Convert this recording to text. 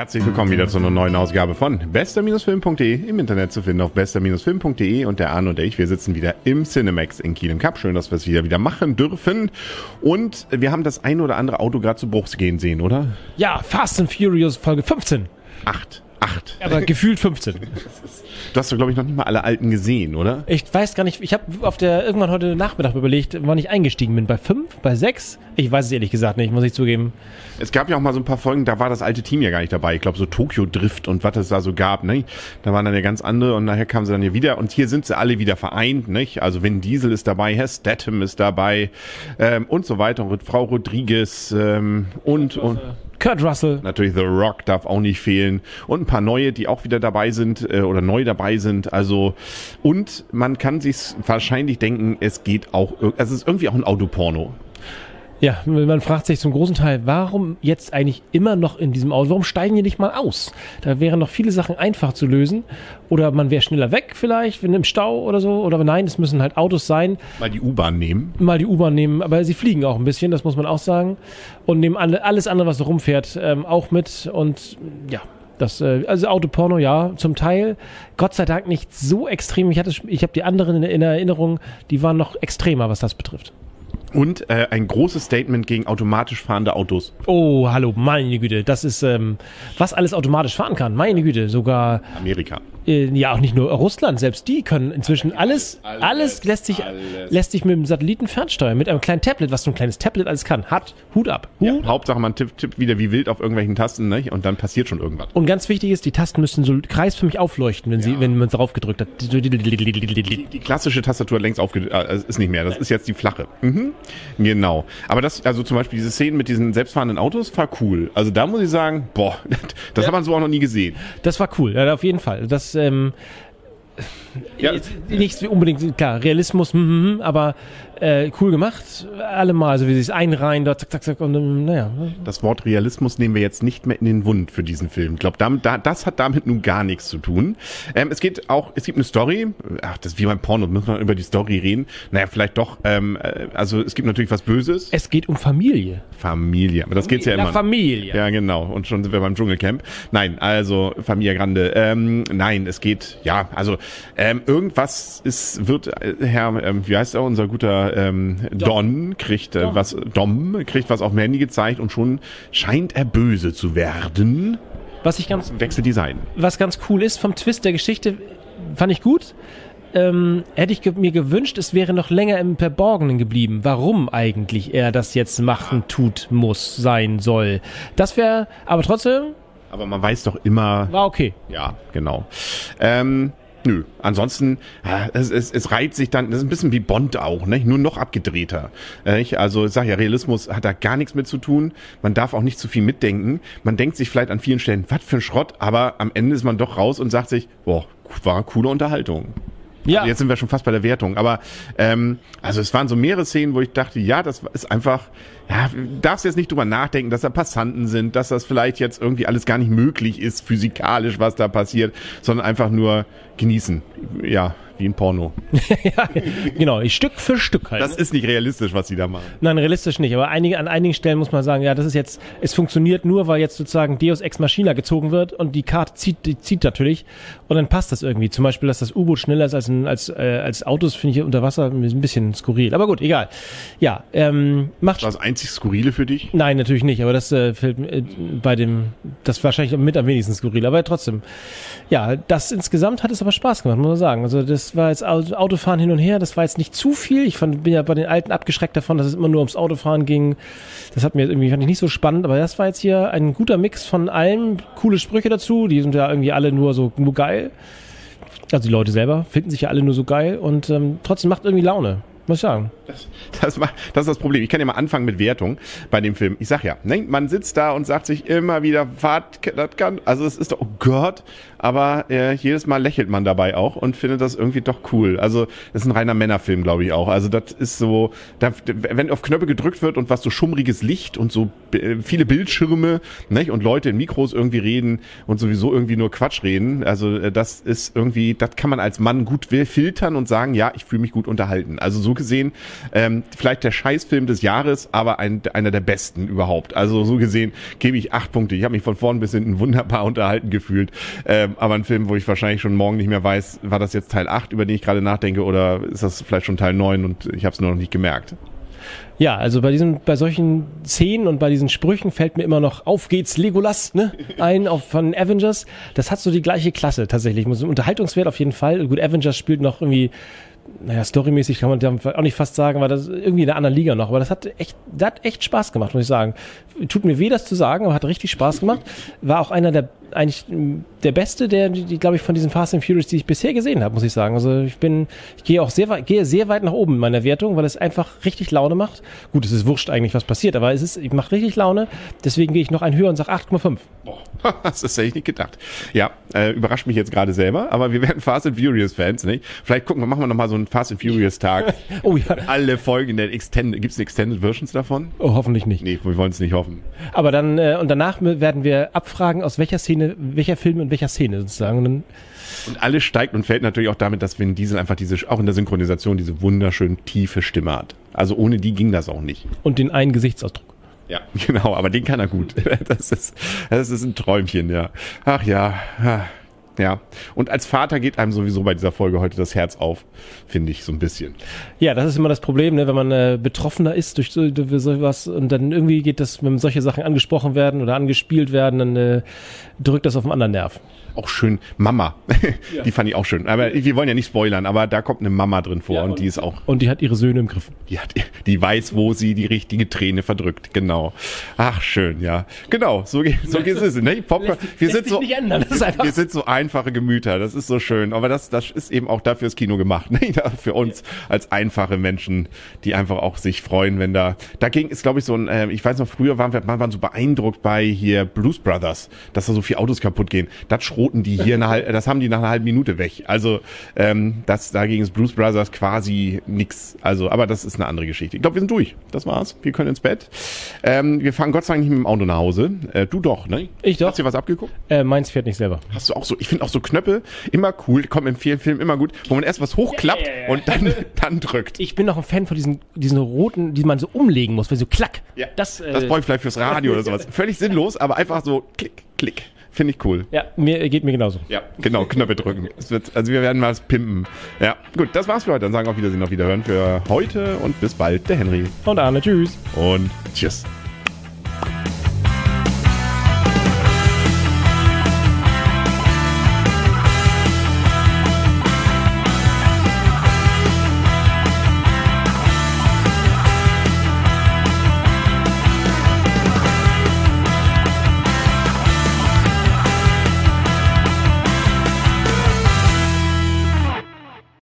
Herzlich willkommen wieder zu einer neuen Ausgabe von bester-film.de im Internet zu finden auf bester-film.de und der Arne und ich, wir sitzen wieder im Cinemax in Kiel im Cup. Schön, dass wir es wieder wieder machen dürfen. Und wir haben das ein oder andere Auto gerade zu Bruchs gehen sehen, oder? Ja, Fast and Furious Folge 15. Acht. Acht. Aber gefühlt 15. Du hast doch, glaube ich, noch nicht mal alle alten gesehen, oder? Ich weiß gar nicht, ich habe auf der irgendwann heute Nachmittag überlegt, wann ich eingestiegen bin. Bei 5? Bei 6? Ich weiß es ehrlich gesagt nicht, muss ich zugeben. Es gab ja auch mal so ein paar Folgen, da war das alte Team ja gar nicht dabei. Ich glaube, so Tokyo Drift und was es da so gab, ne? Da waren dann ja ganz andere und nachher kamen sie dann hier wieder und hier sind sie alle wieder vereint, nicht? Also Vin Diesel ist dabei, Herr Statham ist dabei ähm, und so weiter und Frau Rodriguez ähm, und, und Kurt Russell. Natürlich The Rock darf auch nicht fehlen. Und ein paar neue, die auch wieder dabei sind äh, oder neu dabei sind. Also, und man kann sich wahrscheinlich denken, es geht auch, also es ist irgendwie auch ein Autoporno. Ja, man fragt sich zum großen Teil, warum jetzt eigentlich immer noch in diesem Auto? Warum steigen die nicht mal aus? Da wären noch viele Sachen einfach zu lösen. Oder man wäre schneller weg vielleicht, wenn im Stau oder so. Oder nein, es müssen halt Autos sein. Mal die U-Bahn nehmen. Mal die U-Bahn nehmen. Aber sie fliegen auch ein bisschen, das muss man auch sagen. Und nehmen alle, alles andere, was so rumfährt, ähm, auch mit. Und ja, das, äh, also Autoporno, ja, zum Teil. Gott sei Dank nicht so extrem. Ich, hatte, ich habe die anderen in, in Erinnerung, die waren noch extremer, was das betrifft. Und äh, ein großes Statement gegen automatisch fahrende Autos. Oh, hallo, meine Güte. Das ist, ähm, was alles automatisch fahren kann. Meine Güte, sogar. Amerika. Äh, ja, auch nicht nur Russland, selbst die können inzwischen alles, alles, alles lässt sich, alles. lässt sich mit dem Satelliten fernsteuern, mit einem kleinen Tablet, was so ein kleines Tablet alles kann. Hat, Hut ab. Hut. Ja, Hauptsache man tippt, tippt wieder wie wild auf irgendwelchen Tasten, ne? Und dann passiert schon irgendwas. Und ganz wichtig ist, die Tasten müssen so kreisförmig aufleuchten, wenn ja. sie, wenn man drauf gedrückt hat. Die, die klassische Tastatur längst aufgedrückt, äh, ist nicht mehr. Das ist jetzt die flache. Mhm. Genau. Aber das, also zum Beispiel diese Szenen mit diesen selbstfahrenden Autos war cool. Also da muss ich sagen, boah, das ja. hat man so auch noch nie gesehen. Das war cool, ja, auf jeden Fall. Das, ähm, ja. nicht unbedingt, klar, Realismus, mm, aber äh, cool gemacht, allemal, also wie sie es einreihen, dort, zack, zack, zack, und ähm, naja. Das Wort Realismus nehmen wir jetzt nicht mehr in den Wund für diesen Film. Ich glaube, da, das hat damit nun gar nichts zu tun. Ähm, es geht auch, es gibt eine Story, ach, das ist wie beim Porno, müssen wir über die Story reden. Naja, vielleicht doch, ähm, äh, also es gibt natürlich was Böses. Es geht um Familie. Familie, aber das geht's ja immer. Familie. Ja, genau, und schon sind wir beim Dschungelcamp. Nein, also Familia Grande. Ähm, nein, es geht, ja, also ähm, irgendwas ist, wird, äh, Herr, ähm, wie heißt er, unser guter ähm, Don kriegt äh, was, Dom kriegt was auf dem Handy gezeigt und schon scheint er böse zu werden. Was ich ganz Wechseldesign. Was ganz cool ist vom Twist der Geschichte, fand ich gut. Ähm, hätte ich ge mir gewünscht, es wäre noch länger im Verborgenen geblieben, warum eigentlich er das jetzt machen, tut, muss, sein soll. Das wäre, aber trotzdem. Aber man weiß doch immer. War okay. Ja, genau. Ähm, Nö, ansonsten, es, es, es reiht sich dann, das ist ein bisschen wie Bond auch, ne? nur noch abgedrehter. Nicht? Also ich sag ja, Realismus hat da gar nichts mit zu tun. Man darf auch nicht zu viel mitdenken. Man denkt sich vielleicht an vielen Stellen, was für ein Schrott, aber am Ende ist man doch raus und sagt sich, boah, war coole Unterhaltung. Ja. Also jetzt sind wir schon fast bei der Wertung. Aber ähm, also es waren so mehrere Szenen, wo ich dachte, ja, das ist einfach, ja, darfst jetzt nicht drüber nachdenken, dass da Passanten sind, dass das vielleicht jetzt irgendwie alles gar nicht möglich ist, physikalisch, was da passiert, sondern einfach nur genießen. Ja, wie ein Porno. ja, genau, Stück für Stück halt. Das ne? ist nicht realistisch, was sie da machen. Nein, realistisch nicht. Aber einige, an einigen Stellen muss man sagen, ja, das ist jetzt, es funktioniert nur, weil jetzt sozusagen Deus Ex Machina gezogen wird und die Karte zieht, die zieht natürlich und dann passt das irgendwie. Zum Beispiel, dass das U-Boot schneller ist als, ein, als, äh, als Autos, finde ich unter Wasser ein bisschen skurril. Aber gut, egal. Ja, ähm, macht. War das einzig Skurrile für dich? Nein, natürlich nicht. Aber das äh, fällt äh, bei dem, das wahrscheinlich mit am wenigsten skurril. Aber trotzdem, ja, das insgesamt hat es aber Spaß gemacht, muss man sagen. Also das war jetzt Autofahren hin und her, das war jetzt nicht zu viel. Ich fand, bin ja bei den Alten abgeschreckt davon, dass es immer nur ums Autofahren ging. Das hat mir irgendwie, fand ich nicht so spannend, aber das war jetzt hier ein guter Mix von allem. Coole Sprüche dazu, die sind ja irgendwie alle nur so nur geil. Also die Leute selber finden sich ja alle nur so geil und ähm, trotzdem macht irgendwie Laune. Muss ich. Das, das, das ist das Problem. Ich kann ja mal anfangen mit Wertung bei dem Film. Ich sag ja, ne, man sitzt da und sagt sich immer wieder, wart, das kann, also es ist doch, oh Gott, aber äh, jedes Mal lächelt man dabei auch und findet das irgendwie doch cool. Also das ist ein reiner Männerfilm, glaube ich auch. Also das ist so, da, wenn auf Knöpfe gedrückt wird und was so schummriges Licht und so äh, viele Bildschirme ne, und Leute in Mikros irgendwie reden und sowieso irgendwie nur Quatsch reden, also äh, das ist irgendwie, das kann man als Mann gut filtern und sagen, ja, ich fühle mich gut unterhalten. Also so gesehen, ähm, vielleicht der Scheißfilm des Jahres, aber ein, einer der besten überhaupt. Also so gesehen gebe ich acht Punkte. Ich habe mich von vorn bis hinten wunderbar unterhalten gefühlt. Ähm, aber ein Film, wo ich wahrscheinlich schon morgen nicht mehr weiß, war das jetzt Teil 8, über den ich gerade nachdenke, oder ist das vielleicht schon Teil 9 und ich habe es nur noch nicht gemerkt. Ja, also bei diesen, bei solchen Szenen und bei diesen Sprüchen fällt mir immer noch auf geht's Legolas ne? ein auf, von Avengers. Das hat so die gleiche Klasse tatsächlich. Unterhaltungswert auf jeden Fall. Gut, Avengers spielt noch irgendwie naja, storymäßig kann man auch nicht fast sagen, weil das irgendwie in der anderen Liga noch. Aber das hat echt, das hat echt Spaß gemacht, muss ich sagen. Tut mir weh, das zu sagen, aber hat richtig Spaß gemacht. War auch einer der eigentlich der beste, der, die, glaube ich, von diesen Fast and Furious, die ich bisher gesehen habe, muss ich sagen. Also ich bin, ich gehe auch sehr weit, gehe sehr weit nach oben in meiner Wertung, weil es einfach richtig Laune macht. Gut, es ist wurscht eigentlich, was passiert, aber es ist, ich mache richtig Laune. Deswegen gehe ich noch ein höher und sage 8,5. Das ist hätte ich nicht gedacht. Ja, äh, überrascht mich jetzt gerade selber, aber wir werden Fast and Furious Fans, nicht? Vielleicht gucken wir, machen wir nochmal so einen Fast and Furious Tag. oh ja. Alle Folgen der Extended, gibt's Extended Versions davon? Oh, hoffentlich nicht. Nee, wir wollen es nicht hoffen. Aber dann, äh, und danach werden wir abfragen, aus welcher Szene, welcher Film in welcher Szene sozusagen. Und, dann und alles steigt und fällt natürlich auch damit, dass Vin Diesel einfach diese, auch in der Synchronisation, diese wunderschön tiefe Stimme hat. Also ohne die ging das auch nicht. Und den einen Gesichtsausdruck. Ja, genau, aber den kann er gut. Das ist, das ist ein Träumchen, ja. Ach ja, ja. Und als Vater geht einem sowieso bei dieser Folge heute das Herz auf, finde ich so ein bisschen. Ja, das ist immer das Problem, ne, wenn man äh, Betroffener ist durch, so, durch sowas und dann irgendwie geht das, wenn solche Sachen angesprochen werden oder angespielt werden, dann äh, drückt das auf einen anderen Nerv auch schön Mama. Ja. Die fand ich auch schön. Aber wir wollen ja nicht spoilern, aber da kommt eine Mama drin vor ja, und, und, die ist auch. Und die hat ihre Söhne im Griff. Die, hat, die weiß, wo sie die richtige Träne verdrückt. Genau. Ach, schön, ja. Genau, so, so geht es. Ne? Popcorn, wir sind so, wir sind so einfache Gemüter. Das ist so schön. Aber das, das ist eben auch dafür das Kino gemacht. Ne? Für uns als einfache Menschen, die einfach auch sich freuen, wenn da, da ging es, glaube ich, so ein, äh, ich weiß noch, früher waren wir, man waren so beeindruckt bei hier Blues Brothers, dass da so viele Autos kaputt gehen. Das schroten die hier, eine, das haben die nach einer halben Minute weg. Also ähm, das, dagegen ist Blues Brothers quasi nix. Also, aber das ist eine andere Geschichte. Ich glaube, wir sind durch. Das war's. Wir können ins Bett. Ähm, wir fahren Gott sei Dank nicht mit dem Auto nach Hause. Äh, du doch, ne? Ich doch. Hast du dir was abgeguckt? Äh, meins fährt nicht selber. Hast du auch so, ich finde auch so Knöpfe immer cool, kommen im vielen Filmen immer gut, wo man erst was hochklappt ja, ja, ja. und dann, dann drückt. Ich bin noch ein Fan von diesen, diesen roten, die man so umlegen muss, weil so klack. Ja. Das, äh, das brauche ich vielleicht fürs Radio oder sowas. Völlig sinnlos, aber einfach so klick, klick. Finde ich cool. Ja, mir geht mir genauso. Ja, genau, Knöpfe drücken. Es wird, also wir werden mal was pimpen. Ja, gut, das war's für heute. Dann sagen wir auf Wiedersehen, auf Wiederhören für heute und bis bald, der Henry. Und Arne, tschüss. Und tschüss.